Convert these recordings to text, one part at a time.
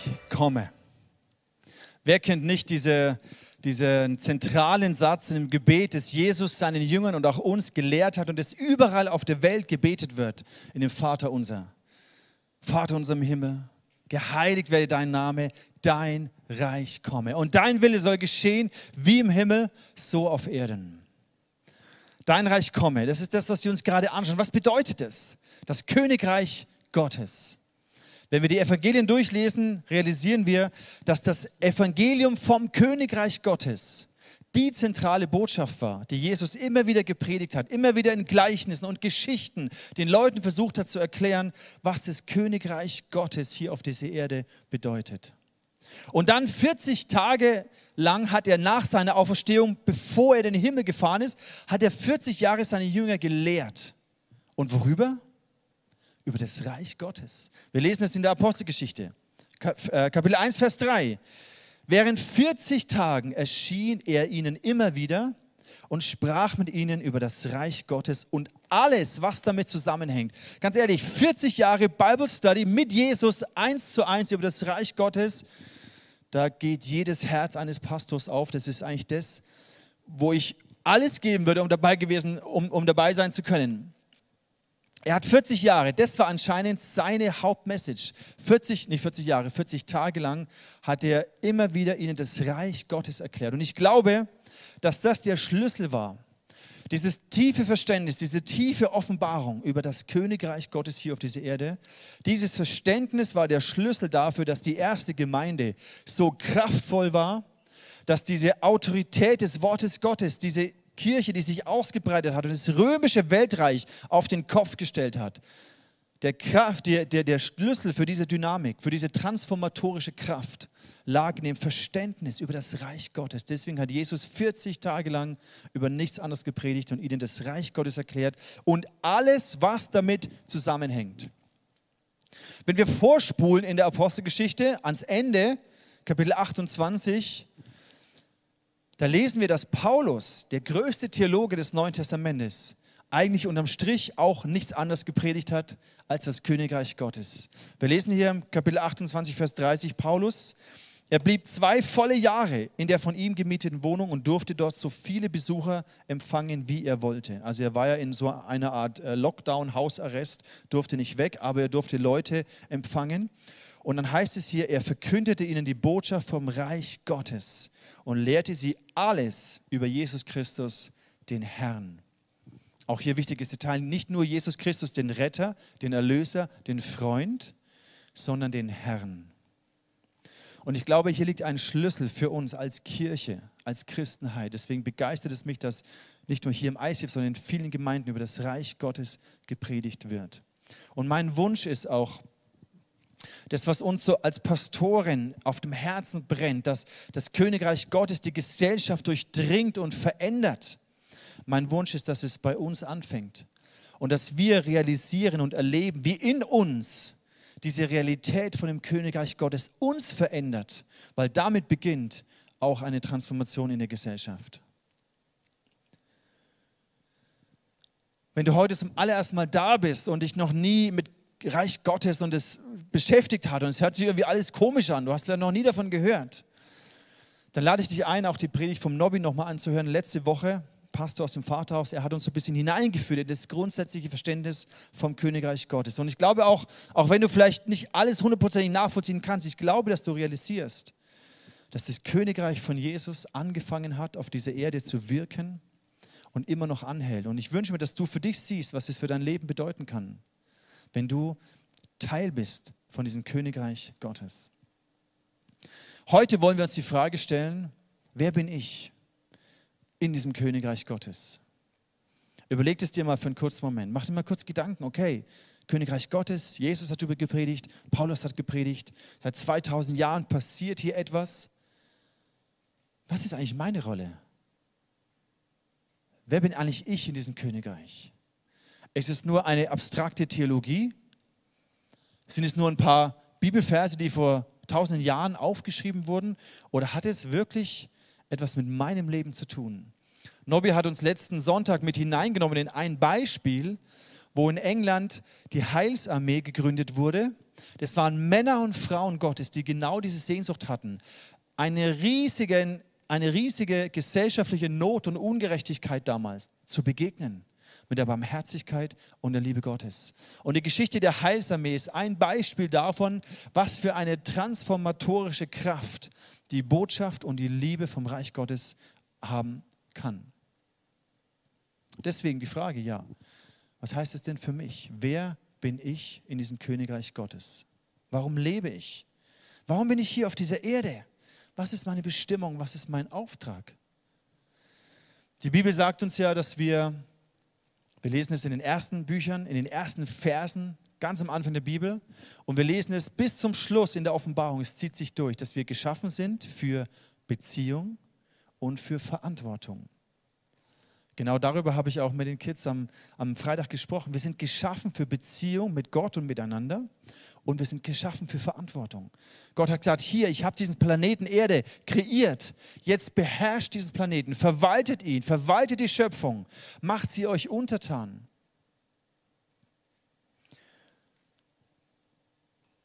Königreich komme. Wer kennt nicht diese, diesen zentralen Satz im Gebet, das Jesus seinen Jüngern und auch uns gelehrt hat und das überall auf der Welt gebetet wird, in dem Vater unser. Vater unser im Himmel, geheiligt werde dein Name, dein Reich komme. Und dein Wille soll geschehen, wie im Himmel, so auf Erden. Dein Reich komme, das ist das, was wir uns gerade anschauen. Was bedeutet es? Das Königreich Gottes. Wenn wir die Evangelien durchlesen, realisieren wir, dass das Evangelium vom Königreich Gottes die zentrale Botschaft war, die Jesus immer wieder gepredigt hat, immer wieder in Gleichnissen und Geschichten den Leuten versucht hat zu erklären, was das Königreich Gottes hier auf dieser Erde bedeutet. Und dann 40 Tage lang hat er nach seiner Auferstehung, bevor er in den Himmel gefahren ist, hat er 40 Jahre seine Jünger gelehrt. Und worüber? Über das Reich Gottes. Wir lesen es in der Apostelgeschichte, äh, Kapitel 1, Vers 3. Während 40 Tagen erschien er ihnen immer wieder und sprach mit ihnen über das Reich Gottes und alles, was damit zusammenhängt. Ganz ehrlich, 40 Jahre Bible Study mit Jesus eins zu eins über das Reich Gottes da geht jedes Herz eines Pastors auf. Das ist eigentlich das, wo ich alles geben würde, um dabei gewesen, um, um dabei sein zu können. Er hat 40 Jahre, das war anscheinend seine Hauptmessage. 40, nicht 40 Jahre, 40 Tage lang hat er immer wieder ihnen das Reich Gottes erklärt. Und ich glaube, dass das der Schlüssel war dieses tiefe Verständnis, diese tiefe Offenbarung über das Königreich Gottes hier auf dieser Erde, dieses Verständnis war der Schlüssel dafür, dass die erste Gemeinde so kraftvoll war, dass diese Autorität des Wortes Gottes, diese Kirche, die sich ausgebreitet hat und das römische Weltreich auf den Kopf gestellt hat, der, Kraft, der, der, der Schlüssel für diese Dynamik, für diese transformatorische Kraft lag in dem Verständnis über das Reich Gottes. Deswegen hat Jesus 40 Tage lang über nichts anderes gepredigt und ihnen das Reich Gottes erklärt und alles, was damit zusammenhängt. Wenn wir vorspulen in der Apostelgeschichte ans Ende, Kapitel 28, da lesen wir, dass Paulus, der größte Theologe des Neuen Testamentes, eigentlich unterm Strich auch nichts anderes gepredigt hat als das Königreich Gottes. Wir lesen hier im Kapitel 28, Vers 30, Paulus, er blieb zwei volle Jahre in der von ihm gemieteten Wohnung und durfte dort so viele Besucher empfangen, wie er wollte. Also er war ja in so einer Art äh, Lockdown, Hausarrest, durfte nicht weg, aber er durfte Leute empfangen. Und dann heißt es hier, er verkündete ihnen die Botschaft vom Reich Gottes und lehrte sie alles über Jesus Christus, den Herrn. Auch hier wichtiges Detail, nicht nur Jesus Christus, den Retter, den Erlöser, den Freund, sondern den Herrn. Und ich glaube, hier liegt ein Schlüssel für uns als Kirche, als Christenheit. Deswegen begeistert es mich, dass nicht nur hier im ICF, sondern in vielen Gemeinden über das Reich Gottes gepredigt wird. Und mein Wunsch ist auch, das, was uns so als Pastoren auf dem Herzen brennt, dass das Königreich Gottes die Gesellschaft durchdringt und verändert. Mein Wunsch ist, dass es bei uns anfängt und dass wir realisieren und erleben, wie in uns diese Realität von dem Königreich Gottes uns verändert, weil damit beginnt auch eine Transformation in der Gesellschaft. Wenn du heute zum allerersten Mal da bist und dich noch nie mit Reich Gottes und es beschäftigt hat und es hört sich irgendwie alles komisch an, du hast ja noch nie davon gehört, dann lade ich dich ein, auch die Predigt vom Nobby nochmal anzuhören. Letzte Woche Pastor aus dem Vaterhaus, er hat uns so ein bisschen hineingeführt in das grundsätzliche Verständnis vom Königreich Gottes. Und ich glaube auch, auch wenn du vielleicht nicht alles hundertprozentig nachvollziehen kannst, ich glaube, dass du realisierst, dass das Königreich von Jesus angefangen hat, auf dieser Erde zu wirken und immer noch anhält. Und ich wünsche mir, dass du für dich siehst, was es für dein Leben bedeuten kann, wenn du Teil bist von diesem Königreich Gottes. Heute wollen wir uns die Frage stellen, wer bin ich? in diesem Königreich Gottes. Überleg es dir mal für einen kurzen Moment. Mach dir mal kurz Gedanken, okay, Königreich Gottes, Jesus hat darüber gepredigt, Paulus hat gepredigt, seit 2000 Jahren passiert hier etwas. Was ist eigentlich meine Rolle? Wer bin eigentlich ich in diesem Königreich? Ist es nur eine abstrakte Theologie? Sind es nur ein paar Bibelverse, die vor tausenden Jahren aufgeschrieben wurden? Oder hat es wirklich etwas mit meinem Leben zu tun. Nobby hat uns letzten Sonntag mit hineingenommen in ein Beispiel, wo in England die Heilsarmee gegründet wurde, Das waren Männer und Frauen Gottes, die genau diese Sehnsucht hatten, eine riesige, eine riesige gesellschaftliche Not und Ungerechtigkeit damals zu begegnen mit der Barmherzigkeit und der Liebe Gottes. Und die Geschichte der Heilsarmee ist ein Beispiel davon, was für eine transformatorische Kraft die Botschaft und die Liebe vom Reich Gottes haben kann. Deswegen die Frage, ja, was heißt es denn für mich? Wer bin ich in diesem Königreich Gottes? Warum lebe ich? Warum bin ich hier auf dieser Erde? Was ist meine Bestimmung? Was ist mein Auftrag? Die Bibel sagt uns ja, dass wir, wir lesen es in den ersten Büchern, in den ersten Versen, ganz am Anfang der Bibel, und wir lesen es bis zum Schluss in der Offenbarung, es zieht sich durch, dass wir geschaffen sind für Beziehung und für Verantwortung. Genau darüber habe ich auch mit den Kids am, am Freitag gesprochen. Wir sind geschaffen für Beziehung mit Gott und miteinander und wir sind geschaffen für Verantwortung. Gott hat gesagt, hier, ich habe diesen Planeten Erde kreiert. Jetzt beherrscht diesen Planeten, verwaltet ihn, verwaltet die Schöpfung, macht sie euch untertan.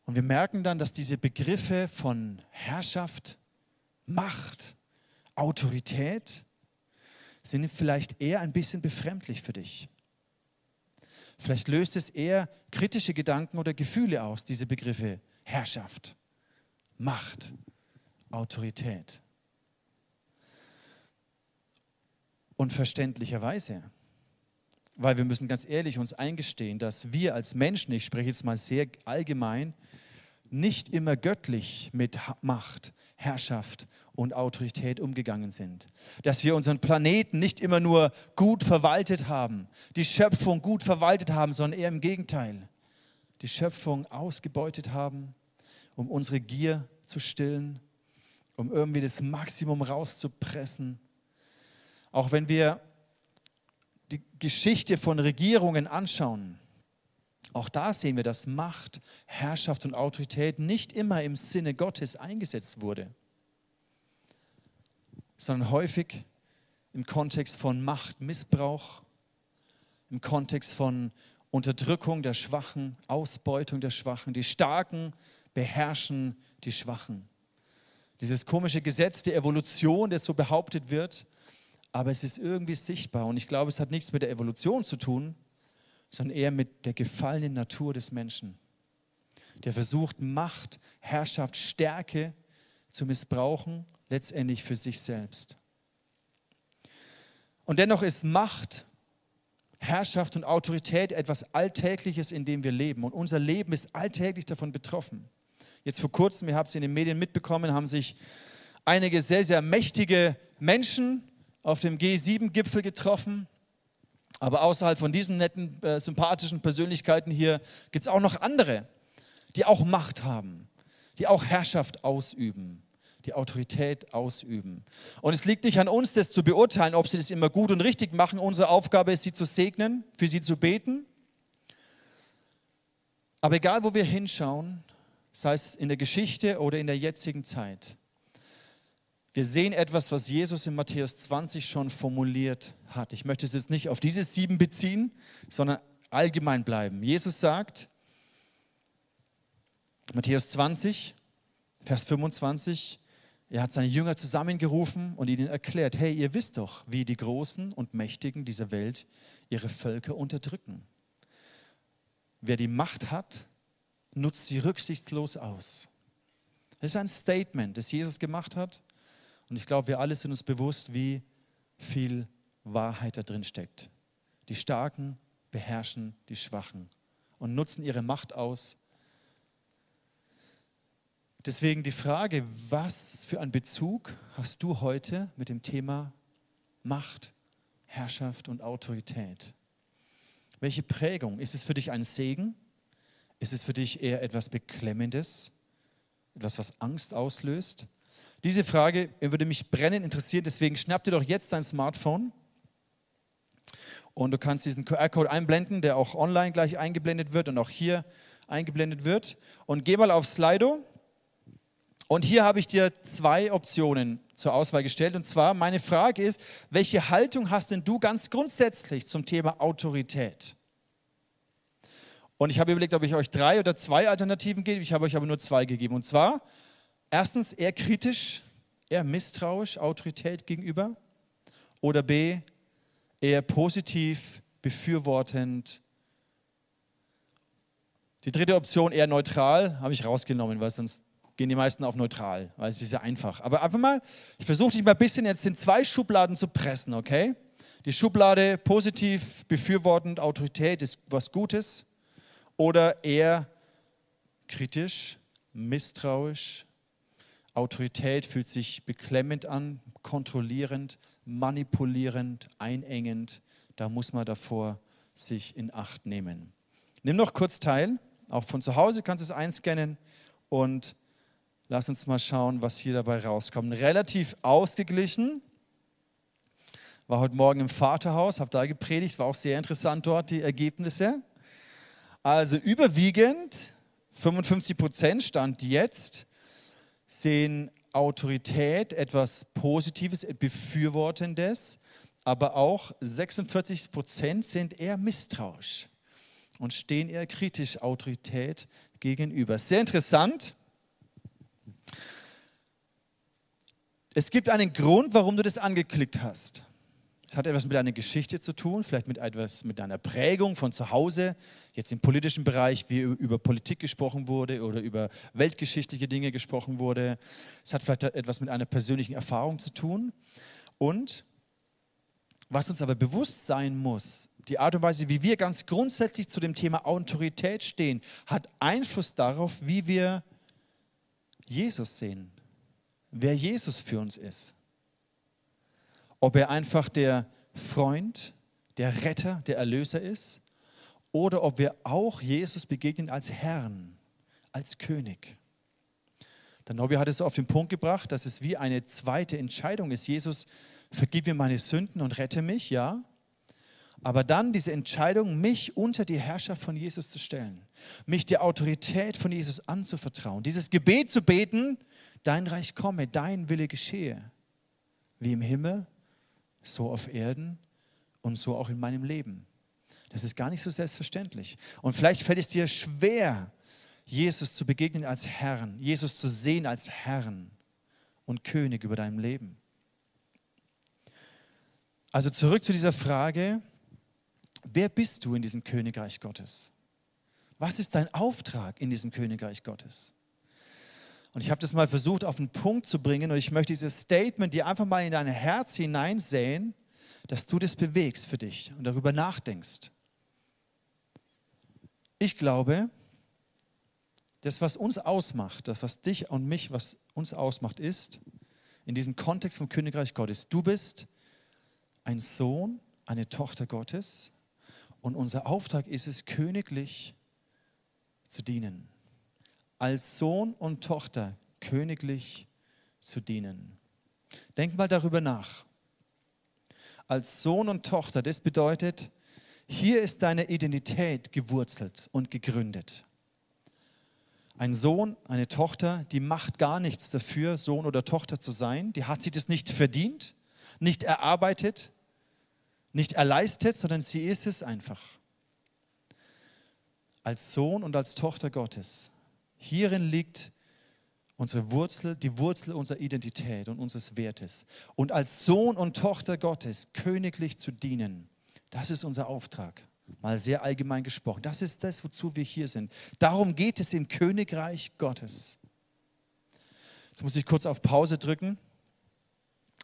Und wir merken dann, dass diese Begriffe von Herrschaft, Macht, Autorität, sind vielleicht eher ein bisschen befremdlich für dich. Vielleicht löst es eher kritische Gedanken oder Gefühle aus, diese Begriffe Herrschaft, Macht, Autorität. Und verständlicherweise, weil wir müssen ganz ehrlich uns eingestehen, dass wir als Menschen, ich spreche jetzt mal sehr allgemein, nicht immer göttlich mit Macht, Herrschaft und Autorität umgegangen sind. Dass wir unseren Planeten nicht immer nur gut verwaltet haben, die Schöpfung gut verwaltet haben, sondern eher im Gegenteil. Die Schöpfung ausgebeutet haben, um unsere Gier zu stillen, um irgendwie das Maximum rauszupressen. Auch wenn wir die Geschichte von Regierungen anschauen, auch da sehen wir, dass Macht, Herrschaft und Autorität nicht immer im Sinne Gottes eingesetzt wurde, sondern häufig im Kontext von Machtmissbrauch, im Kontext von Unterdrückung der Schwachen, Ausbeutung der Schwachen. Die Starken beherrschen die Schwachen. Dieses komische Gesetz der Evolution, das so behauptet wird, aber es ist irgendwie sichtbar. Und ich glaube, es hat nichts mit der Evolution zu tun, sondern eher mit der gefallenen Natur des Menschen, der versucht, Macht, Herrschaft, Stärke zu missbrauchen, letztendlich für sich selbst. Und dennoch ist Macht, Herrschaft und Autorität etwas Alltägliches, in dem wir leben. Und unser Leben ist alltäglich davon betroffen. Jetzt vor kurzem, ihr habt es in den Medien mitbekommen, haben sich einige sehr, sehr mächtige Menschen auf dem G7-Gipfel getroffen. Aber außerhalb von diesen netten, äh, sympathischen Persönlichkeiten hier gibt es auch noch andere, die auch Macht haben, die auch Herrschaft ausüben, die Autorität ausüben. Und es liegt nicht an uns, das zu beurteilen, ob sie das immer gut und richtig machen. Unsere Aufgabe ist, sie zu segnen, für sie zu beten. Aber egal, wo wir hinschauen, sei es in der Geschichte oder in der jetzigen Zeit, wir sehen etwas, was Jesus in Matthäus 20 schon formuliert hat. Ich möchte es jetzt nicht auf diese sieben beziehen, sondern allgemein bleiben. Jesus sagt, Matthäus 20, Vers 25, er hat seine Jünger zusammengerufen und ihnen erklärt, hey, ihr wisst doch, wie die Großen und Mächtigen dieser Welt ihre Völker unterdrücken. Wer die Macht hat, nutzt sie rücksichtslos aus. Das ist ein Statement, das Jesus gemacht hat. Und ich glaube, wir alle sind uns bewusst, wie viel Wahrheit da drin steckt. Die Starken beherrschen die Schwachen und nutzen ihre Macht aus. Deswegen die Frage, was für einen Bezug hast du heute mit dem Thema Macht, Herrschaft und Autorität? Welche Prägung? Ist es für dich ein Segen? Ist es für dich eher etwas Beklemmendes? Etwas, was Angst auslöst? Diese Frage würde mich brennend interessieren, deswegen schnapp dir doch jetzt dein Smartphone und du kannst diesen QR-Code einblenden, der auch online gleich eingeblendet wird und auch hier eingeblendet wird. Und geh mal auf Slido. Und hier habe ich dir zwei Optionen zur Auswahl gestellt. Und zwar, meine Frage ist, welche Haltung hast denn du ganz grundsätzlich zum Thema Autorität? Und ich habe überlegt, ob ich euch drei oder zwei Alternativen gebe. Ich habe euch aber nur zwei gegeben. Und zwar, erstens, eher kritisch, eher misstrauisch Autorität gegenüber. Oder B, eher positiv, befürwortend. Die dritte Option, eher neutral, habe ich rausgenommen, weil sonst gehen die meisten auf neutral, weil es ist ja einfach. Aber einfach mal, ich versuche dich mal ein bisschen jetzt in zwei Schubladen zu pressen, okay? Die Schublade positiv, befürwortend, Autorität ist was Gutes oder eher kritisch, misstrauisch. Autorität fühlt sich beklemmend an, kontrollierend, manipulierend, einengend. Da muss man davor sich in Acht nehmen. Nimm noch kurz teil. Auch von zu Hause kannst du es einscannen und lass uns mal schauen, was hier dabei rauskommt. Relativ ausgeglichen. War heute Morgen im Vaterhaus, habe da gepredigt, war auch sehr interessant dort, die Ergebnisse. Also überwiegend, 55 Prozent stand jetzt, sehen Autorität etwas Positives, Befürwortendes, aber auch 46 Prozent sind eher misstrauisch und stehen eher kritisch Autorität gegenüber. Sehr interessant. Es gibt einen Grund, warum du das angeklickt hast. Es hat etwas mit deiner Geschichte zu tun, vielleicht mit etwas mit deiner Prägung von zu Hause, jetzt im politischen Bereich, wie über Politik gesprochen wurde oder über weltgeschichtliche Dinge gesprochen wurde. Es hat vielleicht etwas mit einer persönlichen Erfahrung zu tun. Und was uns aber bewusst sein muss, die Art und Weise, wie wir ganz grundsätzlich zu dem Thema Autorität stehen, hat Einfluss darauf, wie wir Jesus sehen, wer Jesus für uns ist ob er einfach der Freund, der Retter, der Erlöser ist oder ob wir auch Jesus begegnen als Herrn, als König. Der Nobby hat es auf den Punkt gebracht, dass es wie eine zweite Entscheidung ist. Jesus, vergib mir meine Sünden und rette mich, ja. Aber dann diese Entscheidung, mich unter die Herrschaft von Jesus zu stellen, mich der Autorität von Jesus anzuvertrauen, dieses Gebet zu beten, dein Reich komme, dein Wille geschehe, wie im Himmel, so auf Erden und so auch in meinem Leben. Das ist gar nicht so selbstverständlich. Und vielleicht fällt es dir schwer, Jesus zu begegnen als Herrn, Jesus zu sehen als Herrn und König über deinem Leben. Also zurück zu dieser Frage, wer bist du in diesem Königreich Gottes? Was ist dein Auftrag in diesem Königreich Gottes? Und ich habe das mal versucht auf den Punkt zu bringen und ich möchte dieses Statement dir einfach mal in dein Herz hineinsäen, dass du das bewegst für dich und darüber nachdenkst. Ich glaube, das, was uns ausmacht, das, was dich und mich, was uns ausmacht, ist, in diesem Kontext vom Königreich Gottes, du bist ein Sohn, eine Tochter Gottes und unser Auftrag ist es, königlich zu dienen als Sohn und Tochter königlich zu dienen. Denk mal darüber nach. Als Sohn und Tochter, das bedeutet, hier ist deine Identität gewurzelt und gegründet. Ein Sohn, eine Tochter, die macht gar nichts dafür, Sohn oder Tochter zu sein. Die hat sich das nicht verdient, nicht erarbeitet, nicht erleistet, sondern sie ist es einfach. Als Sohn und als Tochter Gottes Hierin liegt unsere Wurzel, die Wurzel unserer Identität und unseres Wertes. Und als Sohn und Tochter Gottes königlich zu dienen, das ist unser Auftrag. Mal sehr allgemein gesprochen. Das ist das, wozu wir hier sind. Darum geht es im Königreich Gottes. Jetzt muss ich kurz auf Pause drücken,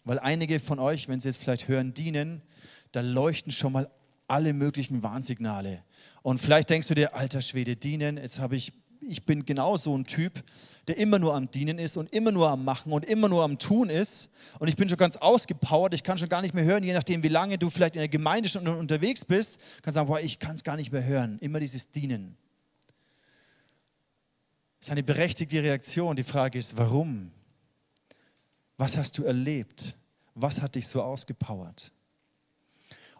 weil einige von euch, wenn sie jetzt vielleicht hören, dienen, da leuchten schon mal alle möglichen Warnsignale. Und vielleicht denkst du dir, alter Schwede, dienen, jetzt habe ich ich bin genau so ein Typ, der immer nur am Dienen ist und immer nur am Machen und immer nur am Tun ist. Und ich bin schon ganz ausgepowert, ich kann schon gar nicht mehr hören, je nachdem, wie lange du vielleicht in der Gemeinde schon unterwegs bist, kannst sagen, boah, ich kann es gar nicht mehr hören. Immer dieses Dienen. Das ist eine berechtigte Reaktion. Die Frage ist, warum? Was hast du erlebt? Was hat dich so ausgepowert?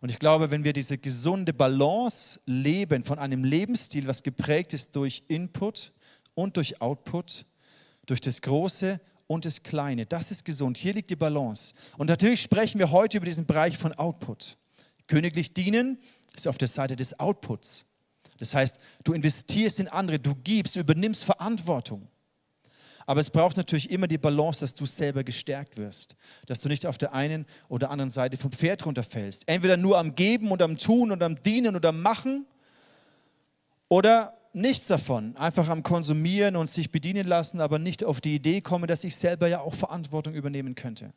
Und ich glaube, wenn wir diese gesunde Balance leben von einem Lebensstil, was geprägt ist durch Input und durch Output, durch das Große und das Kleine, das ist gesund. Hier liegt die Balance. Und natürlich sprechen wir heute über diesen Bereich von Output. Königlich dienen ist auf der Seite des Outputs. Das heißt, du investierst in andere, du gibst, du übernimmst Verantwortung. Aber es braucht natürlich immer die Balance, dass du selber gestärkt wirst, dass du nicht auf der einen oder anderen Seite vom Pferd runterfällst. Entweder nur am Geben und am Tun und am Dienen und am Machen oder nichts davon, einfach am Konsumieren und sich bedienen lassen, aber nicht auf die Idee kommen, dass ich selber ja auch Verantwortung übernehmen könnte.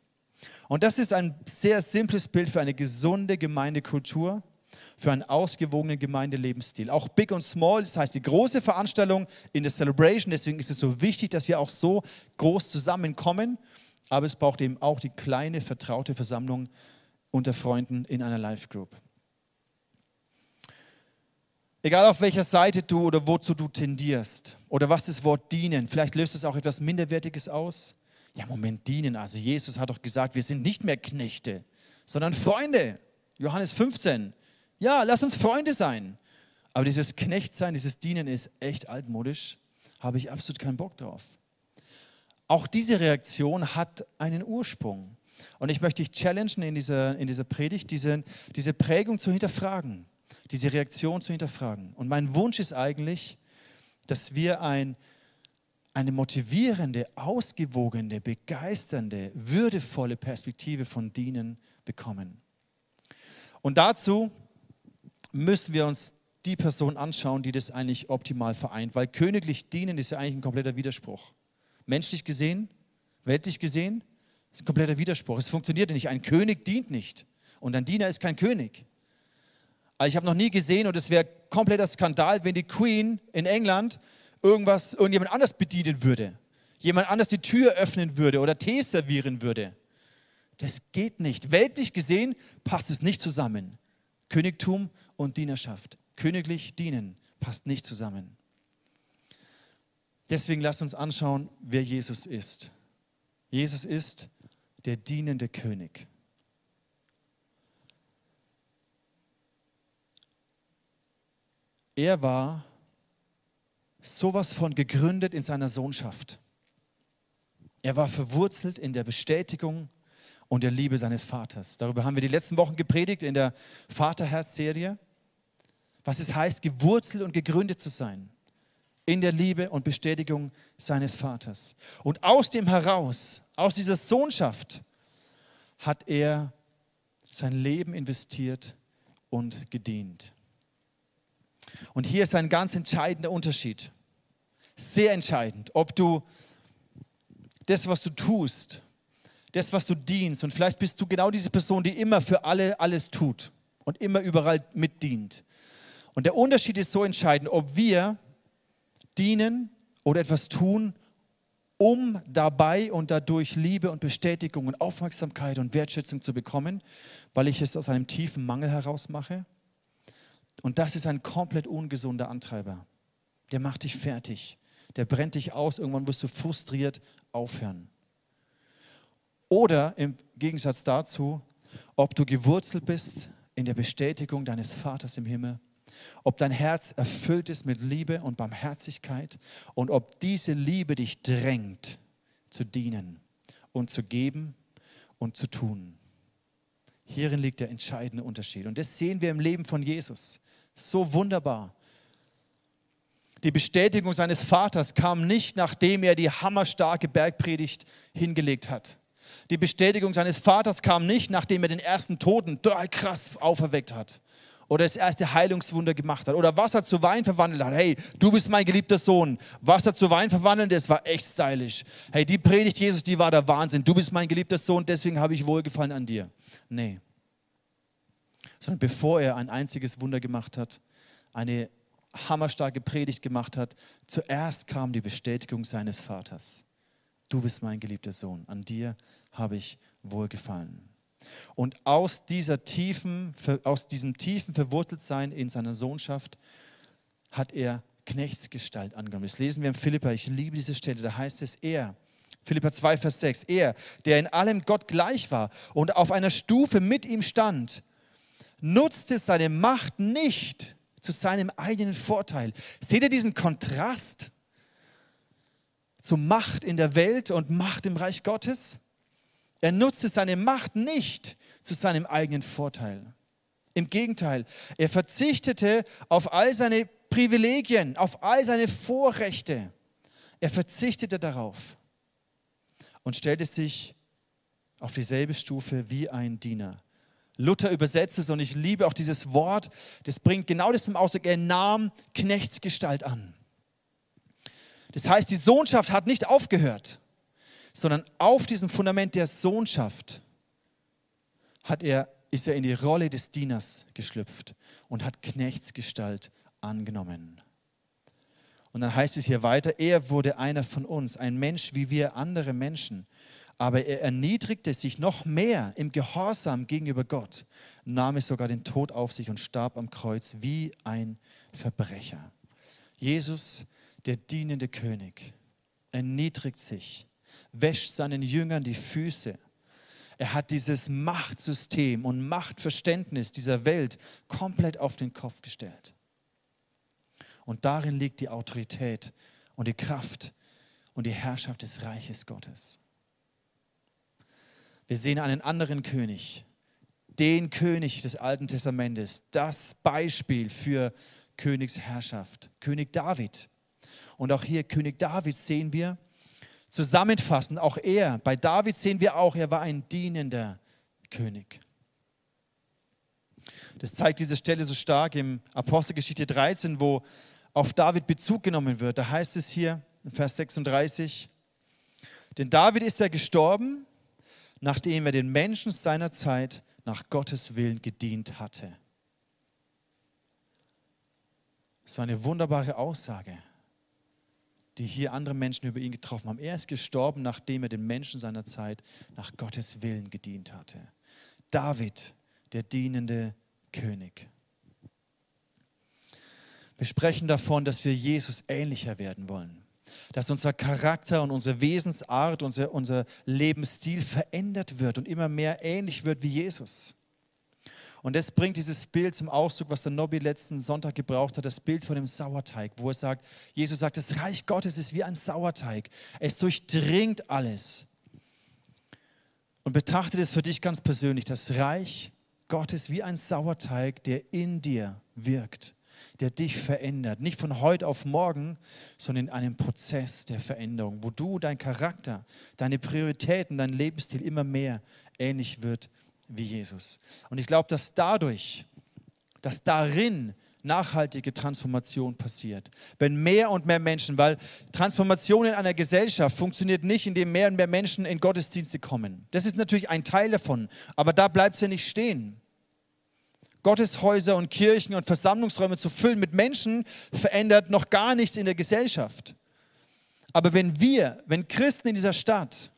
Und das ist ein sehr simples Bild für eine gesunde Gemeindekultur für einen ausgewogenen Gemeindelebensstil. Auch Big und Small, das heißt die große Veranstaltung in der Celebration. Deswegen ist es so wichtig, dass wir auch so groß zusammenkommen. Aber es braucht eben auch die kleine, vertraute Versammlung unter Freunden in einer Live-Group. Egal auf welcher Seite du oder wozu du tendierst oder was das Wort dienen, vielleicht löst es auch etwas Minderwertiges aus. Ja, Moment, dienen. Also Jesus hat doch gesagt, wir sind nicht mehr Knechte, sondern Freunde. Johannes 15. Ja, lass uns Freunde sein. Aber dieses Knechtsein, dieses Dienen ist echt altmodisch. Habe ich absolut keinen Bock drauf. Auch diese Reaktion hat einen Ursprung. Und ich möchte dich challengen in dieser, in dieser Predigt, diese, diese Prägung zu hinterfragen, diese Reaktion zu hinterfragen. Und mein Wunsch ist eigentlich, dass wir ein, eine motivierende, ausgewogene, begeisternde, würdevolle Perspektive von Dienen bekommen. Und dazu müssen wir uns die Person anschauen, die das eigentlich optimal vereint. Weil königlich dienen ist ja eigentlich ein kompletter Widerspruch. Menschlich gesehen, weltlich gesehen, ist ein kompletter Widerspruch. Es funktioniert nicht. Ein König dient nicht. Und ein Diener ist kein König. Also ich habe noch nie gesehen, und es wäre kompletter Skandal, wenn die Queen in England irgendwas, irgendjemand anders bedienen würde. Jemand anders die Tür öffnen würde oder Tee servieren würde. Das geht nicht. Weltlich gesehen passt es nicht zusammen. Königtum und Dienerschaft. Königlich dienen passt nicht zusammen. Deswegen lasst uns anschauen, wer Jesus ist. Jesus ist der dienende König. Er war sowas von gegründet in seiner Sohnschaft. Er war verwurzelt in der Bestätigung und der Liebe seines Vaters. Darüber haben wir die letzten Wochen gepredigt in der Vaterherz-Serie, was es heißt, gewurzelt und gegründet zu sein in der Liebe und Bestätigung seines Vaters. Und aus dem heraus, aus dieser Sohnschaft, hat er sein Leben investiert und gedient. Und hier ist ein ganz entscheidender Unterschied. Sehr entscheidend, ob du das, was du tust, das, was du dienst. Und vielleicht bist du genau diese Person, die immer für alle alles tut und immer überall mitdient. Und der Unterschied ist so entscheidend, ob wir dienen oder etwas tun, um dabei und dadurch Liebe und Bestätigung und Aufmerksamkeit und Wertschätzung zu bekommen, weil ich es aus einem tiefen Mangel heraus mache. Und das ist ein komplett ungesunder Antreiber. Der macht dich fertig. Der brennt dich aus. Irgendwann wirst du frustriert aufhören. Oder im Gegensatz dazu, ob du gewurzelt bist in der Bestätigung deines Vaters im Himmel, ob dein Herz erfüllt ist mit Liebe und Barmherzigkeit und ob diese Liebe dich drängt zu dienen und zu geben und zu tun. Hierin liegt der entscheidende Unterschied. Und das sehen wir im Leben von Jesus. So wunderbar. Die Bestätigung seines Vaters kam nicht, nachdem er die hammerstarke Bergpredigt hingelegt hat. Die Bestätigung seines Vaters kam nicht, nachdem er den ersten Toten krass auferweckt hat oder das erste Heilungswunder gemacht hat oder Wasser zu Wein verwandelt hat. Hey, du bist mein geliebter Sohn. Wasser zu Wein verwandeln, das war echt stylisch. Hey, die Predigt Jesus, die war der Wahnsinn. Du bist mein geliebter Sohn, deswegen habe ich Wohlgefallen an dir. Nee. Sondern bevor er ein einziges Wunder gemacht hat, eine hammerstarke Predigt gemacht hat, zuerst kam die Bestätigung seines Vaters. Du bist mein geliebter Sohn. An dir habe ich wohlgefallen. Und aus, dieser tiefen, aus diesem tiefen Verwurteltsein in seiner Sohnschaft hat er Knechtsgestalt angenommen. Das lesen wir in Philippa. Ich liebe diese Stelle. Da heißt es, er, Philippa 2, Vers 6, er, der in allem Gott gleich war und auf einer Stufe mit ihm stand, nutzte seine Macht nicht zu seinem eigenen Vorteil. Seht ihr diesen Kontrast zu Macht in der Welt und Macht im Reich Gottes? Er nutzte seine Macht nicht zu seinem eigenen Vorteil. Im Gegenteil, er verzichtete auf all seine Privilegien, auf all seine Vorrechte. Er verzichtete darauf und stellte sich auf dieselbe Stufe wie ein Diener. Luther übersetzt es und ich liebe auch dieses Wort, das bringt genau das zum Ausdruck, er nahm Knechtsgestalt an. Das heißt, die Sohnschaft hat nicht aufgehört, sondern auf diesem Fundament der Sohnschaft hat er, ist er in die Rolle des Dieners geschlüpft und hat Knechtsgestalt angenommen. Und dann heißt es hier weiter, er wurde einer von uns, ein Mensch wie wir andere Menschen. Aber er erniedrigte sich noch mehr im Gehorsam gegenüber Gott, nahm es sogar den Tod auf sich und starb am Kreuz wie ein Verbrecher. Jesus, der dienende König, erniedrigt sich, wäscht seinen Jüngern die Füße. Er hat dieses Machtsystem und Machtverständnis dieser Welt komplett auf den Kopf gestellt. Und darin liegt die Autorität und die Kraft und die Herrschaft des Reiches Gottes. Wir sehen einen anderen König, den König des Alten Testamentes, das Beispiel für Königsherrschaft, König David. Und auch hier König David sehen wir zusammenfassend, auch er, bei David sehen wir auch, er war ein dienender König. Das zeigt diese Stelle so stark im Apostelgeschichte 13, wo auf David Bezug genommen wird. Da heißt es hier in Vers 36, denn David ist ja gestorben nachdem er den Menschen seiner Zeit nach Gottes Willen gedient hatte. Das war eine wunderbare Aussage, die hier andere Menschen über ihn getroffen haben. Er ist gestorben, nachdem er den Menschen seiner Zeit nach Gottes Willen gedient hatte. David, der dienende König. Wir sprechen davon, dass wir Jesus ähnlicher werden wollen dass unser Charakter und unsere Wesensart, unser, unser Lebensstil verändert wird und immer mehr ähnlich wird wie Jesus. Und das bringt dieses Bild zum Ausdruck, was der Nobby letzten Sonntag gebraucht hat, das Bild von dem Sauerteig, wo er sagt, Jesus sagt, das Reich Gottes ist wie ein Sauerteig. Es durchdringt alles. Und betrachte das für dich ganz persönlich, das Reich Gottes wie ein Sauerteig, der in dir wirkt der dich verändert. Nicht von heute auf morgen, sondern in einem Prozess der Veränderung, wo du, dein Charakter, deine Prioritäten, dein Lebensstil immer mehr ähnlich wird wie Jesus. Und ich glaube, dass dadurch, dass darin nachhaltige Transformation passiert. Wenn mehr und mehr Menschen, weil Transformation in einer Gesellschaft funktioniert nicht, indem mehr und mehr Menschen in Gottesdienste kommen. Das ist natürlich ein Teil davon, aber da bleibt es ja nicht stehen. Gotteshäuser und Kirchen und Versammlungsräume zu füllen mit Menschen, verändert noch gar nichts in der Gesellschaft. Aber wenn wir, wenn Christen in dieser Stadt,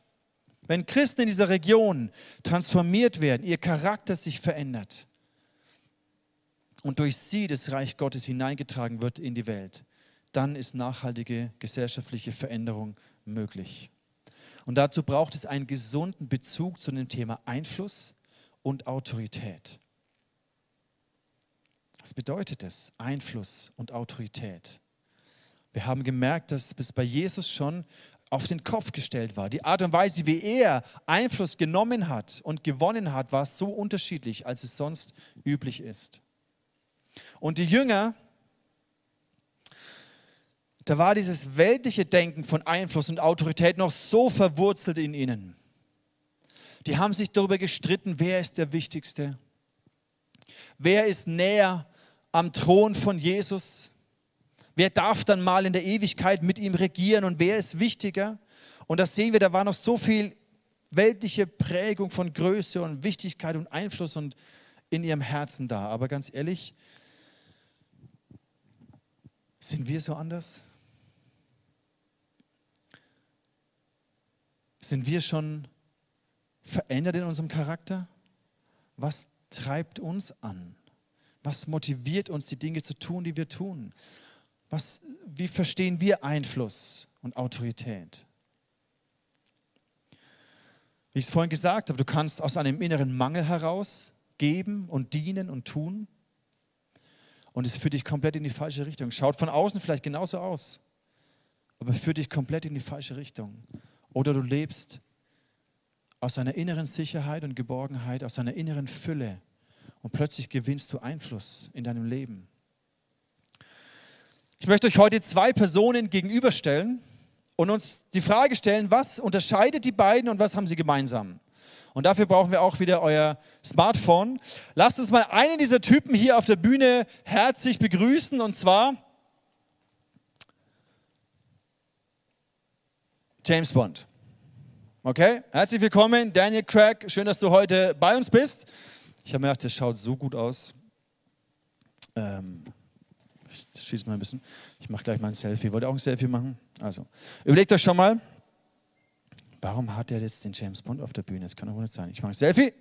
wenn Christen in dieser Region transformiert werden, ihr Charakter sich verändert und durch sie das Reich Gottes hineingetragen wird in die Welt, dann ist nachhaltige gesellschaftliche Veränderung möglich. Und dazu braucht es einen gesunden Bezug zu dem Thema Einfluss und Autorität. Was bedeutet es? Einfluss und Autorität. Wir haben gemerkt, dass es bei Jesus schon auf den Kopf gestellt war. Die Art und Weise, wie er Einfluss genommen hat und gewonnen hat, war so unterschiedlich, als es sonst üblich ist. Und die Jünger, da war dieses weltliche Denken von Einfluss und Autorität noch so verwurzelt in ihnen. Die haben sich darüber gestritten, wer ist der Wichtigste, wer ist näher am Thron von Jesus? Wer darf dann mal in der Ewigkeit mit ihm regieren und wer ist wichtiger? Und das sehen wir, da war noch so viel weltliche Prägung von Größe und Wichtigkeit und Einfluss und in ihrem Herzen da. Aber ganz ehrlich, sind wir so anders? Sind wir schon verändert in unserem Charakter? Was treibt uns an? Was motiviert uns, die Dinge zu tun, die wir tun? Was, wie verstehen wir Einfluss und Autorität? Wie ich es vorhin gesagt habe, du kannst aus einem inneren Mangel heraus geben und dienen und tun. Und es führt dich komplett in die falsche Richtung. Schaut von außen vielleicht genauso aus, aber führt dich komplett in die falsche Richtung. Oder du lebst aus einer inneren Sicherheit und Geborgenheit, aus einer inneren Fülle und plötzlich gewinnst du Einfluss in deinem Leben. Ich möchte euch heute zwei Personen gegenüberstellen und uns die Frage stellen, was unterscheidet die beiden und was haben sie gemeinsam? Und dafür brauchen wir auch wieder euer Smartphone. Lasst uns mal einen dieser Typen hier auf der Bühne herzlich begrüßen und zwar James Bond. Okay, herzlich willkommen, Daniel Craig. Schön, dass du heute bei uns bist. Ich habe mir gedacht, das schaut so gut aus. Ähm, schieße mal ein bisschen. Ich mache gleich mal ein Selfie. Wollt ihr auch ein Selfie machen? Also, überlegt euch schon mal, warum hat er jetzt den James Bond auf der Bühne? Das kann doch wohl nicht sein. Ich mache ein Selfie.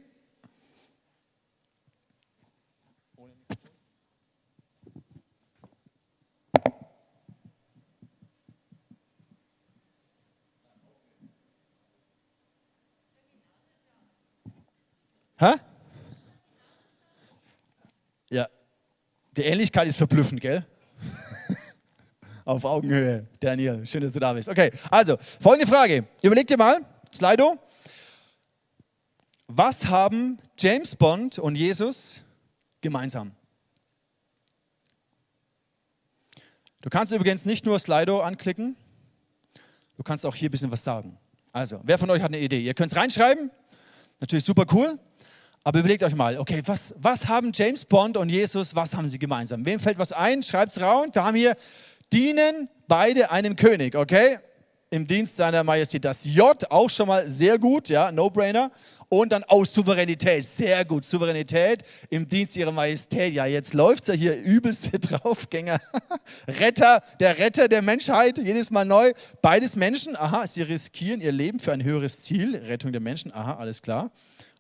Hä? Ja, die Ähnlichkeit ist verblüffend, gell? Auf Augenhöhe, Daniel. Schön, dass du da bist. Okay, also folgende Frage. Überleg dir mal, Slido. Was haben James Bond und Jesus gemeinsam? Du kannst übrigens nicht nur Slido anklicken, du kannst auch hier ein bisschen was sagen. Also, wer von euch hat eine Idee? Ihr könnt es reinschreiben, natürlich super cool. Aber überlegt euch mal, okay, was, was haben James Bond und Jesus, was haben sie gemeinsam? Wem fällt was ein? Schreibt es raus. Da haben wir, dienen beide einem König, okay? Im Dienst seiner Majestät. Das J auch schon mal sehr gut, ja, No-Brainer. Und dann auch Souveränität, sehr gut. Souveränität im Dienst ihrer Majestät. Ja, jetzt läuft es ja hier übelste Draufgänger. Retter, der Retter der Menschheit, jedes Mal neu. Beides Menschen, aha, sie riskieren ihr Leben für ein höheres Ziel, Rettung der Menschen, aha, alles klar.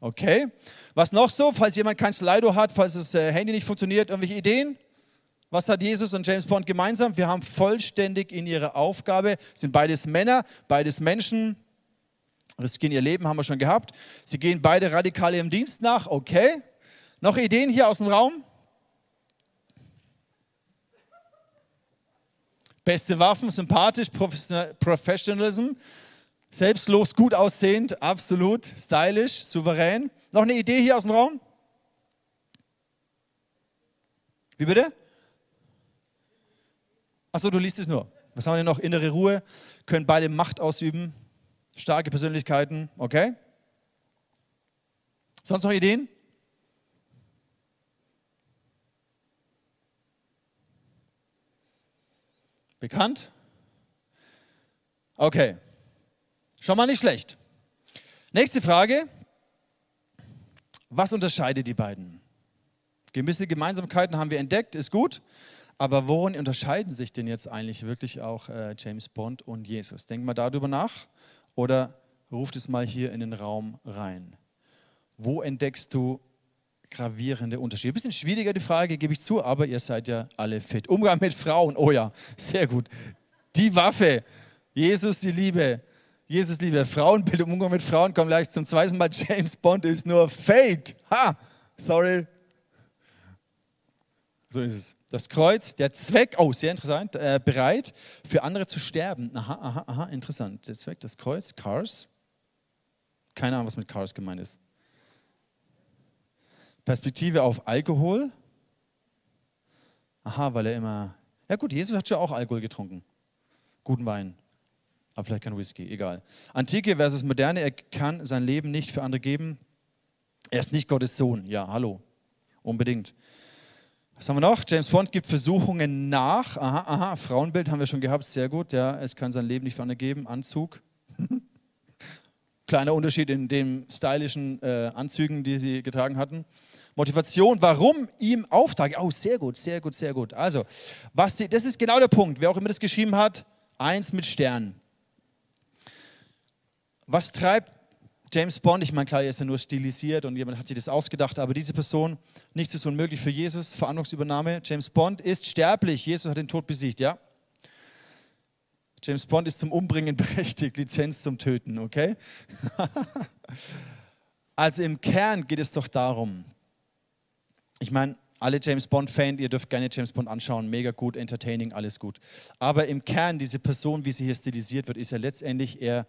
Okay. Was noch so, falls jemand kein Slido hat, falls das äh, Handy nicht funktioniert, irgendwelche Ideen? Was hat Jesus und James Bond gemeinsam? Wir haben vollständig in ihrer Aufgabe, sind beides Männer, beides Menschen, riskieren ihr Leben, haben wir schon gehabt. Sie gehen beide radikal ihrem Dienst nach, okay. Noch Ideen hier aus dem Raum? Beste Waffen, sympathisch, Professionalism. Selbstlos, gut aussehend, absolut, stylisch, souverän. Noch eine Idee hier aus dem Raum? Wie bitte? Achso, du liest es nur. Was haben wir denn noch? Innere Ruhe, können beide Macht ausüben, starke Persönlichkeiten, okay? Sonst noch Ideen? Bekannt? Okay. Schon mal nicht schlecht. Nächste Frage. Was unterscheidet die beiden? Gewisse Gemeinsamkeiten haben wir entdeckt, ist gut. Aber worin unterscheiden sich denn jetzt eigentlich wirklich auch äh, James Bond und Jesus? Denk mal darüber nach oder ruft es mal hier in den Raum rein. Wo entdeckst du gravierende Unterschiede? Ein bisschen schwieriger die Frage, gebe ich zu, aber ihr seid ja alle fit. Umgang mit Frauen, oh ja, sehr gut. Die Waffe, Jesus die Liebe, Jesus liebe Frauenbild im Umgang mit Frauen, komm gleich zum zweiten Mal. James Bond ist nur Fake. Ha, sorry. So ist es. Das Kreuz, der Zweck, oh, sehr interessant, äh, bereit für andere zu sterben. Aha, aha, aha, interessant. Der Zweck, das Kreuz, Cars. Keine Ahnung, was mit Cars gemeint ist. Perspektive auf Alkohol. Aha, weil er immer. Ja, gut, Jesus hat schon auch Alkohol getrunken. Guten Wein aber vielleicht kein Whisky, egal. Antike versus Moderne, er kann sein Leben nicht für andere geben. Er ist nicht Gottes Sohn. Ja, hallo, unbedingt. Was haben wir noch? James Bond gibt Versuchungen nach. Aha, aha, Frauenbild haben wir schon gehabt, sehr gut. Ja, es kann sein Leben nicht andere geben. Anzug. Kleiner Unterschied in den stylischen äh, Anzügen, die sie getragen hatten. Motivation, warum ihm Auftrag? Oh, sehr gut, sehr gut, sehr gut. Also, was sie, das ist genau der Punkt. Wer auch immer das geschrieben hat, eins mit Stern. Was treibt James Bond? Ich meine, klar, er ist ja nur stilisiert und jemand hat sich das ausgedacht, aber diese Person, nichts ist unmöglich für Jesus, Verantwortungsübernahme. James Bond ist sterblich, Jesus hat den Tod besiegt, ja? James Bond ist zum Umbringen berechtigt, Lizenz zum Töten, okay? also im Kern geht es doch darum, ich meine, alle James Bond-Fans, ihr dürft gerne James Bond anschauen, mega gut, entertaining, alles gut. Aber im Kern, diese Person, wie sie hier stilisiert wird, ist ja letztendlich eher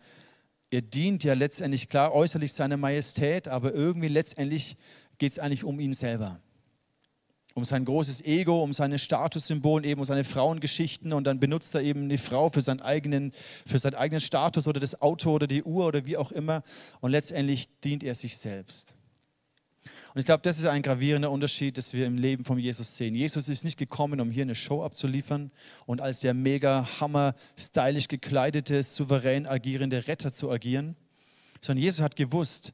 er dient ja letztendlich klar äußerlich seiner Majestät, aber irgendwie letztendlich geht es eigentlich um ihn selber. um sein großes Ego, um seine Statussymbole, eben um seine Frauengeschichten und dann benutzt er eben eine Frau für seinen eigenen, für seinen eigenen Status oder das Auto oder die Uhr oder wie auch immer und letztendlich dient er sich selbst. Und ich glaube, das ist ein gravierender Unterschied, das wir im Leben von Jesus sehen. Jesus ist nicht gekommen, um hier eine Show abzuliefern und als der mega hammer, stylisch gekleidete, souverän agierende Retter zu agieren, sondern Jesus hat gewusst,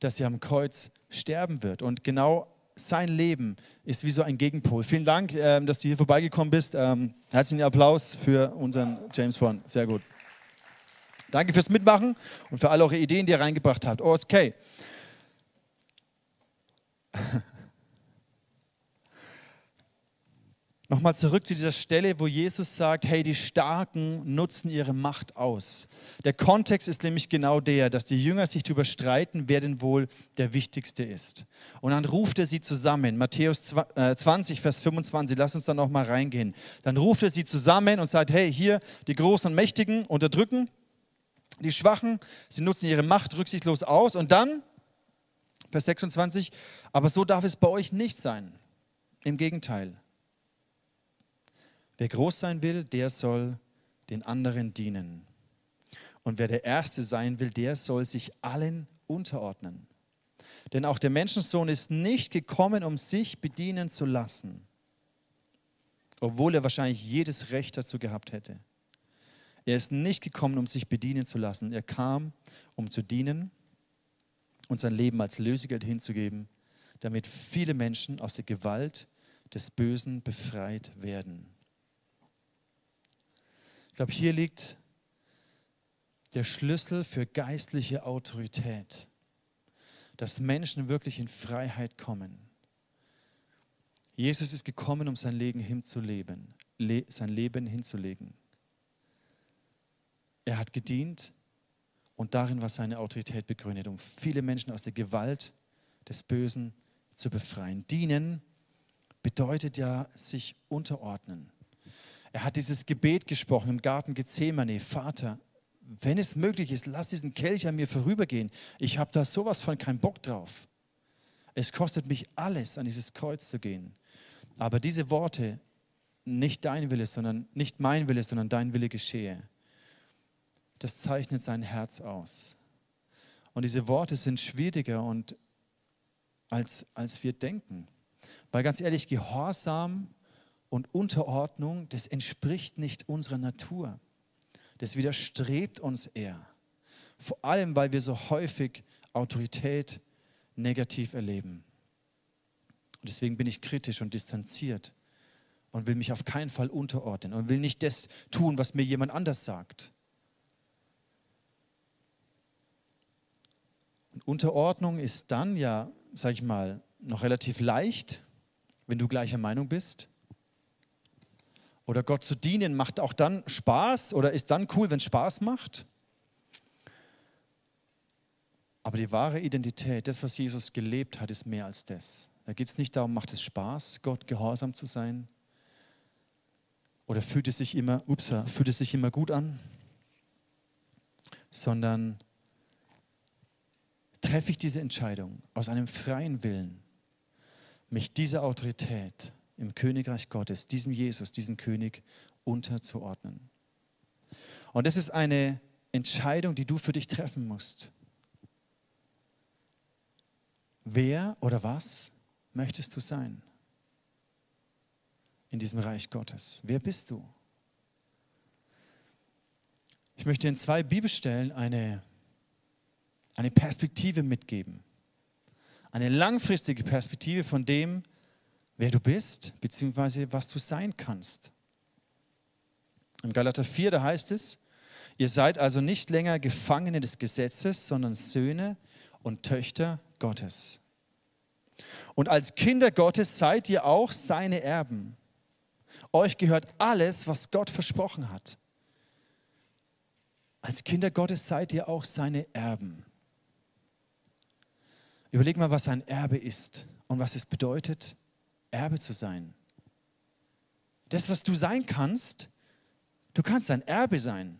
dass er am Kreuz sterben wird. Und genau sein Leben ist wie so ein Gegenpol. Vielen Dank, ähm, dass du hier vorbeigekommen bist. Ähm, herzlichen Applaus für unseren James Bond. Sehr gut. Danke fürs Mitmachen und für alle eure Ideen, die ihr reingebracht habt. Okay. Nochmal zurück zu dieser Stelle, wo Jesus sagt, hey, die Starken nutzen ihre Macht aus. Der Kontext ist nämlich genau der, dass die Jünger sich darüber streiten, wer denn wohl der Wichtigste ist. Und dann ruft er sie zusammen. Matthäus 20, äh, Vers 25, lass uns da nochmal reingehen. Dann ruft er sie zusammen und sagt, hey, hier die Großen und Mächtigen unterdrücken, die Schwachen, sie nutzen ihre Macht rücksichtslos aus. Und dann, Vers 26, aber so darf es bei euch nicht sein. Im Gegenteil. Wer groß sein will, der soll den anderen dienen. Und wer der Erste sein will, der soll sich allen unterordnen. Denn auch der Menschensohn ist nicht gekommen, um sich bedienen zu lassen, obwohl er wahrscheinlich jedes Recht dazu gehabt hätte. Er ist nicht gekommen, um sich bedienen zu lassen. Er kam, um zu dienen und sein Leben als Lösegeld hinzugeben, damit viele Menschen aus der Gewalt des Bösen befreit werden. Ich glaube, hier liegt der Schlüssel für geistliche Autorität, dass Menschen wirklich in Freiheit kommen. Jesus ist gekommen, um sein Leben hinzuleben, sein Leben hinzulegen. Er hat gedient und darin war seine Autorität begründet, um viele Menschen aus der Gewalt des Bösen zu befreien. Dienen bedeutet ja sich unterordnen. Er hat dieses Gebet gesprochen im Garten Gethsemane. Vater, wenn es möglich ist, lass diesen Kelch an mir vorübergehen. Ich habe da sowas von keinen Bock drauf. Es kostet mich alles, an dieses Kreuz zu gehen. Aber diese Worte, nicht dein Wille, sondern nicht mein Wille, sondern dein Wille geschehe, das zeichnet sein Herz aus. Und diese Worte sind schwieriger und als, als wir denken. Weil ganz ehrlich, Gehorsam und Unterordnung, das entspricht nicht unserer Natur. Das widerstrebt uns eher. Vor allem, weil wir so häufig Autorität negativ erleben. Und deswegen bin ich kritisch und distanziert und will mich auf keinen Fall unterordnen und will nicht das tun, was mir jemand anders sagt. Unterordnung ist dann ja, sag ich mal, noch relativ leicht, wenn du gleicher Meinung bist oder Gott zu dienen macht auch dann Spaß oder ist dann cool, wenn es Spaß macht. Aber die wahre Identität, das, was Jesus gelebt hat, ist mehr als das. Da geht es nicht darum, macht es Spaß, Gott gehorsam zu sein? Oder fühlt es sich immer, ups, fühlt es sich immer gut an? Sondern treffe ich diese Entscheidung aus einem freien Willen, mich dieser Autorität im Königreich Gottes, diesem Jesus, diesem König unterzuordnen. Und das ist eine Entscheidung, die du für dich treffen musst. Wer oder was möchtest du sein in diesem Reich Gottes? Wer bist du? Ich möchte in zwei Bibelstellen eine, eine Perspektive mitgeben. Eine langfristige Perspektive von dem, wer du bist, beziehungsweise was du sein kannst. Im Galater 4, da heißt es, ihr seid also nicht länger Gefangene des Gesetzes, sondern Söhne und Töchter Gottes. Und als Kinder Gottes seid ihr auch seine Erben. Euch gehört alles, was Gott versprochen hat. Als Kinder Gottes seid ihr auch seine Erben. Überleg mal, was ein Erbe ist und was es bedeutet, Erbe zu sein. Das, was du sein kannst, du kannst ein Erbe sein.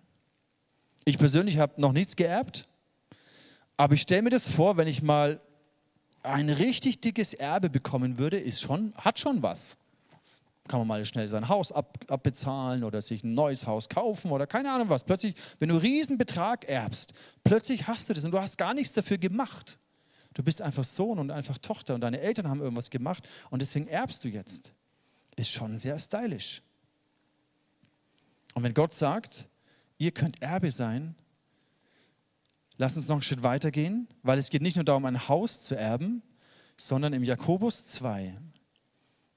Ich persönlich habe noch nichts geerbt, aber ich stelle mir das vor, wenn ich mal ein richtig dickes Erbe bekommen würde, ist schon, hat schon was. Kann man mal schnell sein Haus ab, abbezahlen oder sich ein neues Haus kaufen oder keine Ahnung was. Plötzlich, wenn du einen Riesenbetrag erbst, plötzlich hast du das und du hast gar nichts dafür gemacht. Du bist einfach Sohn und einfach Tochter und deine Eltern haben irgendwas gemacht und deswegen erbst du jetzt. Ist schon sehr stylisch. Und wenn Gott sagt, ihr könnt Erbe sein, lass uns noch einen Schritt weitergehen, weil es geht nicht nur darum, ein Haus zu erben, sondern im Jakobus 2,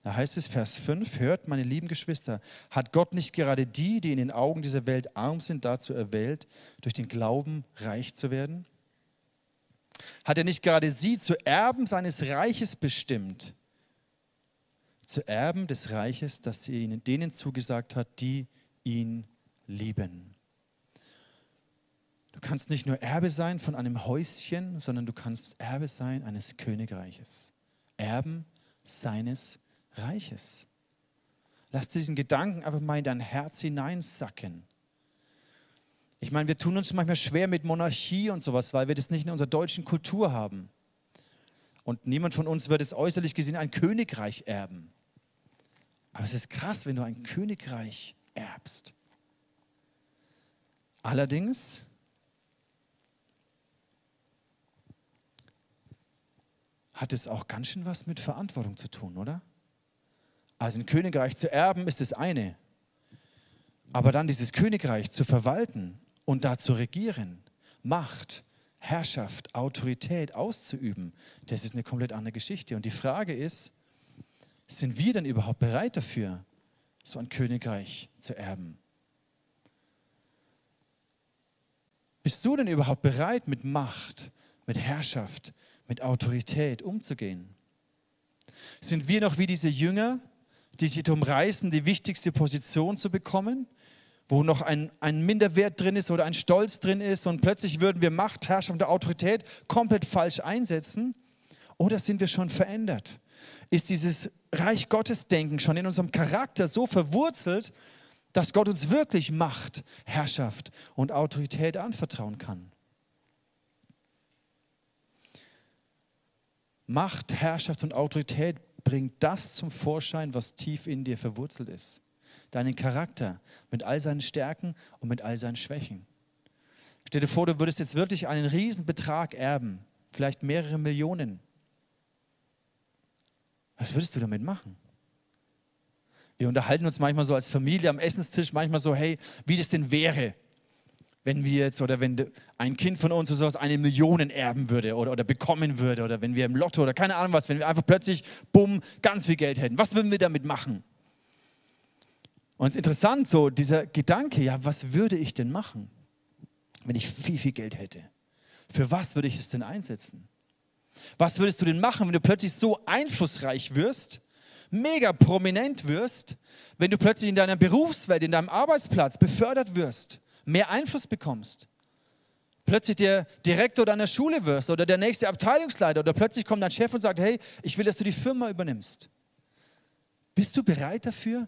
da heißt es, Vers 5, hört, meine lieben Geschwister, hat Gott nicht gerade die, die in den Augen dieser Welt arm sind, dazu erwählt, durch den Glauben reich zu werden? Hat er nicht gerade sie zu Erben seines Reiches bestimmt? Zu Erben des Reiches, das er ihnen denen zugesagt hat, die ihn lieben. Du kannst nicht nur Erbe sein von einem Häuschen, sondern du kannst Erbe sein eines Königreiches. Erben seines Reiches. Lass diesen Gedanken einfach mal in dein Herz hineinsacken. Ich meine, wir tun uns manchmal schwer mit Monarchie und sowas, weil wir das nicht in unserer deutschen Kultur haben. Und niemand von uns wird jetzt äußerlich gesehen ein Königreich erben. Aber es ist krass, wenn du ein Königreich erbst. Allerdings hat es auch ganz schön was mit Verantwortung zu tun, oder? Also ein Königreich zu erben ist das eine. Aber dann dieses Königreich zu verwalten und da zu regieren, Macht, Herrschaft, Autorität auszuüben, das ist eine komplett andere Geschichte. Und die Frage ist, sind wir denn überhaupt bereit dafür, so ein Königreich zu erben? Bist du denn überhaupt bereit, mit Macht, mit Herrschaft, mit Autorität umzugehen? Sind wir noch wie diese Jünger, die sich darum reißen, die wichtigste Position zu bekommen, wo noch ein, ein Minderwert drin ist oder ein Stolz drin ist und plötzlich würden wir Macht, Herrschaft und Autorität komplett falsch einsetzen? Oder sind wir schon verändert? Ist dieses Reich Gottes Denken schon in unserem Charakter so verwurzelt, dass Gott uns wirklich Macht, Herrschaft und Autorität anvertrauen kann? Macht, Herrschaft und Autorität bringt das zum Vorschein, was tief in dir verwurzelt ist. Deinen Charakter mit all seinen Stärken und mit all seinen Schwächen. Stell dir vor, du würdest jetzt wirklich einen Riesenbetrag erben, vielleicht mehrere Millionen. Was würdest du damit machen? Wir unterhalten uns manchmal so als Familie am Essenstisch, manchmal so, hey, wie das denn wäre, wenn wir jetzt oder wenn ein Kind von uns oder sowas eine Million erben würde oder, oder bekommen würde oder wenn wir im Lotto oder keine Ahnung was, wenn wir einfach plötzlich, bumm, ganz viel Geld hätten. Was würden wir damit machen? Und es ist interessant, so dieser Gedanke, ja, was würde ich denn machen, wenn ich viel, viel Geld hätte? Für was würde ich es denn einsetzen? Was würdest du denn machen, wenn du plötzlich so einflussreich wirst, mega prominent wirst, wenn du plötzlich in deiner Berufswelt, in deinem Arbeitsplatz befördert wirst, mehr Einfluss bekommst? Plötzlich der Direktor deiner Schule wirst oder der nächste Abteilungsleiter oder plötzlich kommt dein Chef und sagt, hey, ich will, dass du die Firma übernimmst. Bist du bereit dafür,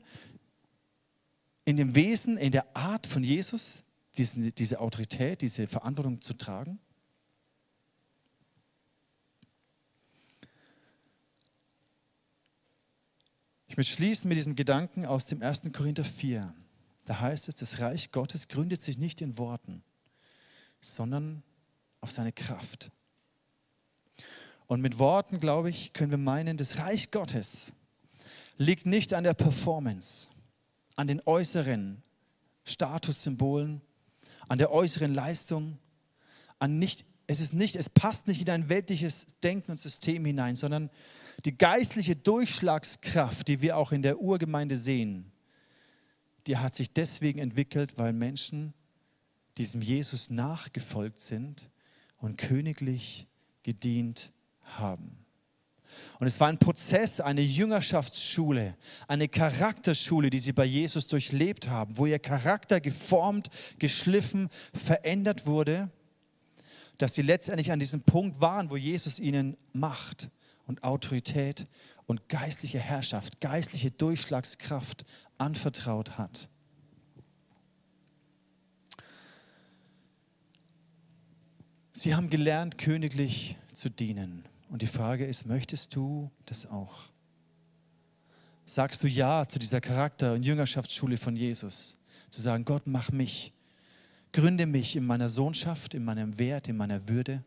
in dem Wesen, in der Art von Jesus diesen, diese Autorität, diese Verantwortung zu tragen? Ich möchte schließen mit diesen Gedanken aus dem 1. Korinther 4. Da heißt es, das Reich Gottes gründet sich nicht in Worten, sondern auf seine Kraft. Und mit Worten, glaube ich, können wir meinen, das Reich Gottes liegt nicht an der Performance, an den äußeren Statussymbolen, an der äußeren Leistung, an nicht, es ist nicht, es passt nicht in dein weltliches Denken und System hinein, sondern die geistliche Durchschlagskraft, die wir auch in der Urgemeinde sehen, die hat sich deswegen entwickelt, weil Menschen diesem Jesus nachgefolgt sind und königlich gedient haben. Und es war ein Prozess, eine Jüngerschaftsschule, eine Charakterschule, die sie bei Jesus durchlebt haben, wo ihr Charakter geformt, geschliffen, verändert wurde, dass sie letztendlich an diesem Punkt waren, wo Jesus ihnen Macht und Autorität und geistliche Herrschaft, geistliche Durchschlagskraft anvertraut hat. Sie haben gelernt, königlich zu dienen. Und die Frage ist, möchtest du das auch? Sagst du Ja zu dieser Charakter- und Jüngerschaftsschule von Jesus? Zu sagen, Gott, mach mich, gründe mich in meiner Sohnschaft, in meinem Wert, in meiner Würde.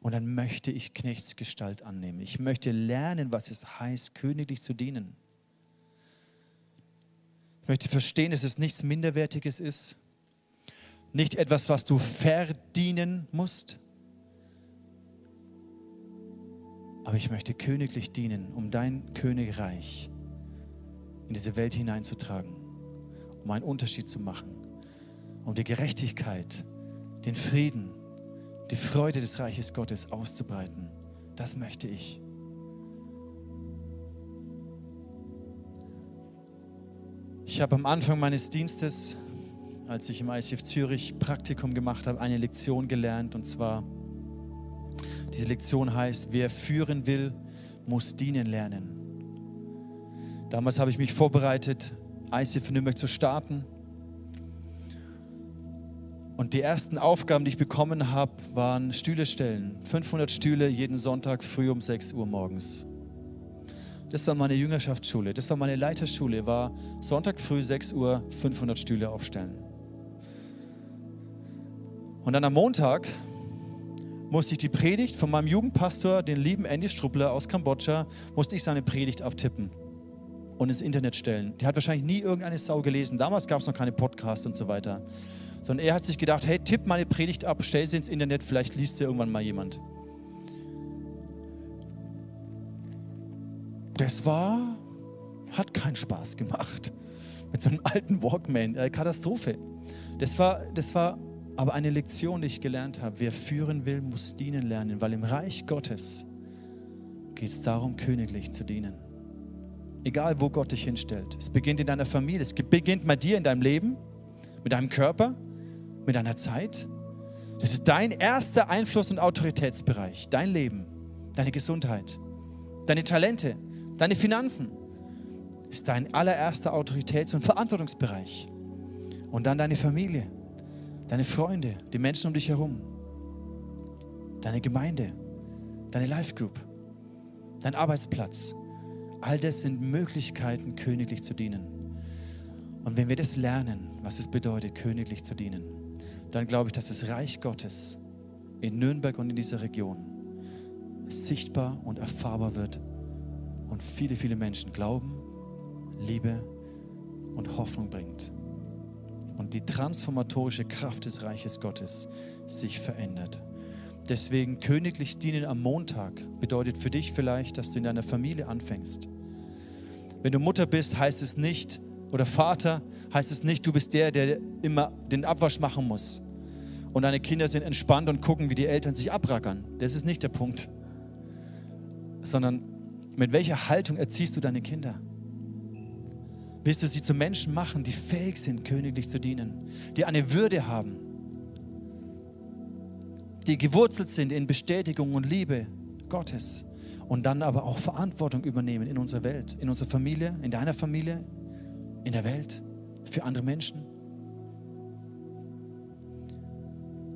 Und dann möchte ich Knechtsgestalt annehmen. Ich möchte lernen, was es heißt, königlich zu dienen. Ich möchte verstehen, dass es nichts Minderwertiges ist, nicht etwas, was du verdienen musst, aber ich möchte königlich dienen, um dein Königreich in diese Welt hineinzutragen, um einen Unterschied zu machen, um die Gerechtigkeit, den Frieden, die Freude des Reiches Gottes auszubreiten. Das möchte ich. Ich habe am Anfang meines Dienstes, als ich im ICF Zürich Praktikum gemacht habe, eine Lektion gelernt. Und zwar, diese Lektion heißt, wer führen will, muss dienen lernen. Damals habe ich mich vorbereitet, ICF Nürnberg zu starten. Und die ersten Aufgaben, die ich bekommen habe, waren Stühle stellen. 500 Stühle jeden Sonntag früh um 6 Uhr morgens. Das war meine Jüngerschaftsschule, das war meine Leiterschule, war Sonntag früh 6 Uhr 500 Stühle aufstellen. Und dann am Montag musste ich die Predigt von meinem Jugendpastor, den lieben Andy Struppler aus Kambodscha, musste ich seine Predigt abtippen und ins Internet stellen. Die hat wahrscheinlich nie irgendeine Sau gelesen. Damals gab es noch keine Podcasts und so weiter. Sondern er hat sich gedacht, hey, tipp meine Predigt ab, stell sie ins Internet, vielleicht liest sie irgendwann mal jemand. das war, hat keinen Spaß gemacht. Mit so einem alten Walkman, äh, Katastrophe. Das war, das war aber eine Lektion, die ich gelernt habe. Wer führen will, muss dienen lernen, weil im Reich Gottes geht es darum, königlich zu dienen. Egal, wo Gott dich hinstellt. Es beginnt in deiner Familie, es beginnt bei dir in deinem Leben, mit deinem Körper, mit deiner Zeit. Das ist dein erster Einfluss- und Autoritätsbereich, dein Leben, deine Gesundheit, deine Talente, Deine Finanzen ist dein allererster Autoritäts- und Verantwortungsbereich. Und dann deine Familie, deine Freunde, die Menschen um dich herum, deine Gemeinde, deine Life Group, dein Arbeitsplatz. All das sind Möglichkeiten, königlich zu dienen. Und wenn wir das lernen, was es bedeutet, königlich zu dienen, dann glaube ich, dass das Reich Gottes in Nürnberg und in dieser Region sichtbar und erfahrbar wird und viele, viele Menschen Glauben, Liebe und Hoffnung bringt. Und die transformatorische Kraft des Reiches Gottes sich verändert. Deswegen königlich dienen am Montag bedeutet für dich vielleicht, dass du in deiner Familie anfängst. Wenn du Mutter bist, heißt es nicht, oder Vater, heißt es nicht, du bist der, der immer den Abwasch machen muss. Und deine Kinder sind entspannt und gucken, wie die Eltern sich abrackern. Das ist nicht der Punkt. Sondern mit welcher Haltung erziehst du deine Kinder? Willst du sie zu Menschen machen, die fähig sind, königlich zu dienen, die eine Würde haben, die gewurzelt sind in Bestätigung und Liebe Gottes und dann aber auch Verantwortung übernehmen in unserer Welt, in unserer Familie, in deiner Familie, in der Welt, für andere Menschen?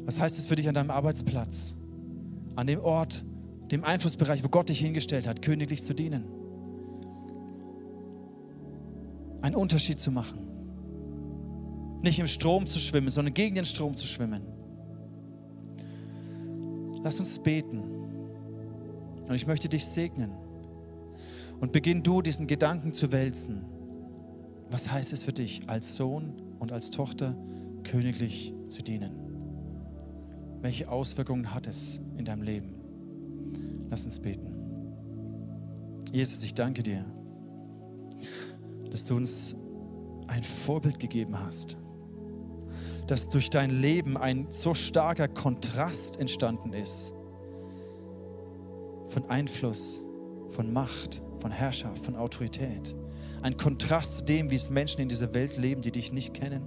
Was heißt es für dich an deinem Arbeitsplatz, an dem Ort, dem Einflussbereich, wo Gott dich hingestellt hat, königlich zu dienen. Einen Unterschied zu machen. Nicht im Strom zu schwimmen, sondern gegen den Strom zu schwimmen. Lass uns beten. Und ich möchte dich segnen. Und beginn du diesen Gedanken zu wälzen. Was heißt es für dich, als Sohn und als Tochter königlich zu dienen? Welche Auswirkungen hat es in deinem Leben? Lass uns beten. Jesus, ich danke dir, dass du uns ein Vorbild gegeben hast, dass durch dein Leben ein so starker Kontrast entstanden ist von Einfluss, von Macht, von Herrschaft, von Autorität. Ein Kontrast zu dem, wie es Menschen in dieser Welt leben, die dich nicht kennen.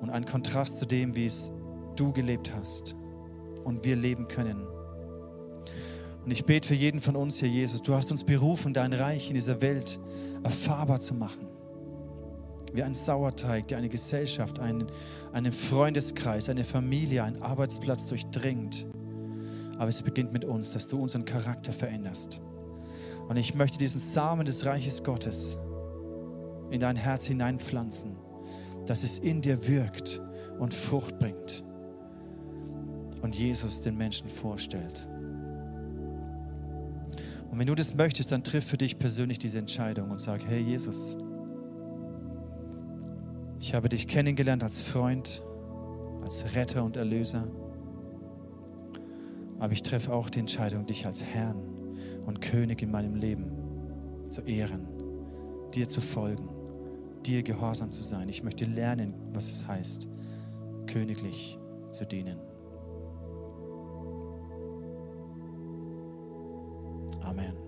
Und ein Kontrast zu dem, wie es du gelebt hast und wir leben können. Und ich bete für jeden von uns, Herr Jesus, du hast uns berufen, dein Reich in dieser Welt erfahrbar zu machen. Wie ein Sauerteig, der eine Gesellschaft, einen, einen Freundeskreis, eine Familie, einen Arbeitsplatz durchdringt. Aber es beginnt mit uns, dass du unseren Charakter veränderst. Und ich möchte diesen Samen des Reiches Gottes in dein Herz hineinpflanzen, dass es in dir wirkt und Frucht bringt und Jesus den Menschen vorstellt. Und wenn du das möchtest, dann triff für dich persönlich diese Entscheidung und sag, hey Jesus, ich habe dich kennengelernt als Freund, als Retter und Erlöser. Aber ich treffe auch die Entscheidung, dich als Herrn und König in meinem Leben zu ehren, dir zu folgen, dir gehorsam zu sein. Ich möchte lernen, was es heißt, königlich zu dienen. Amen.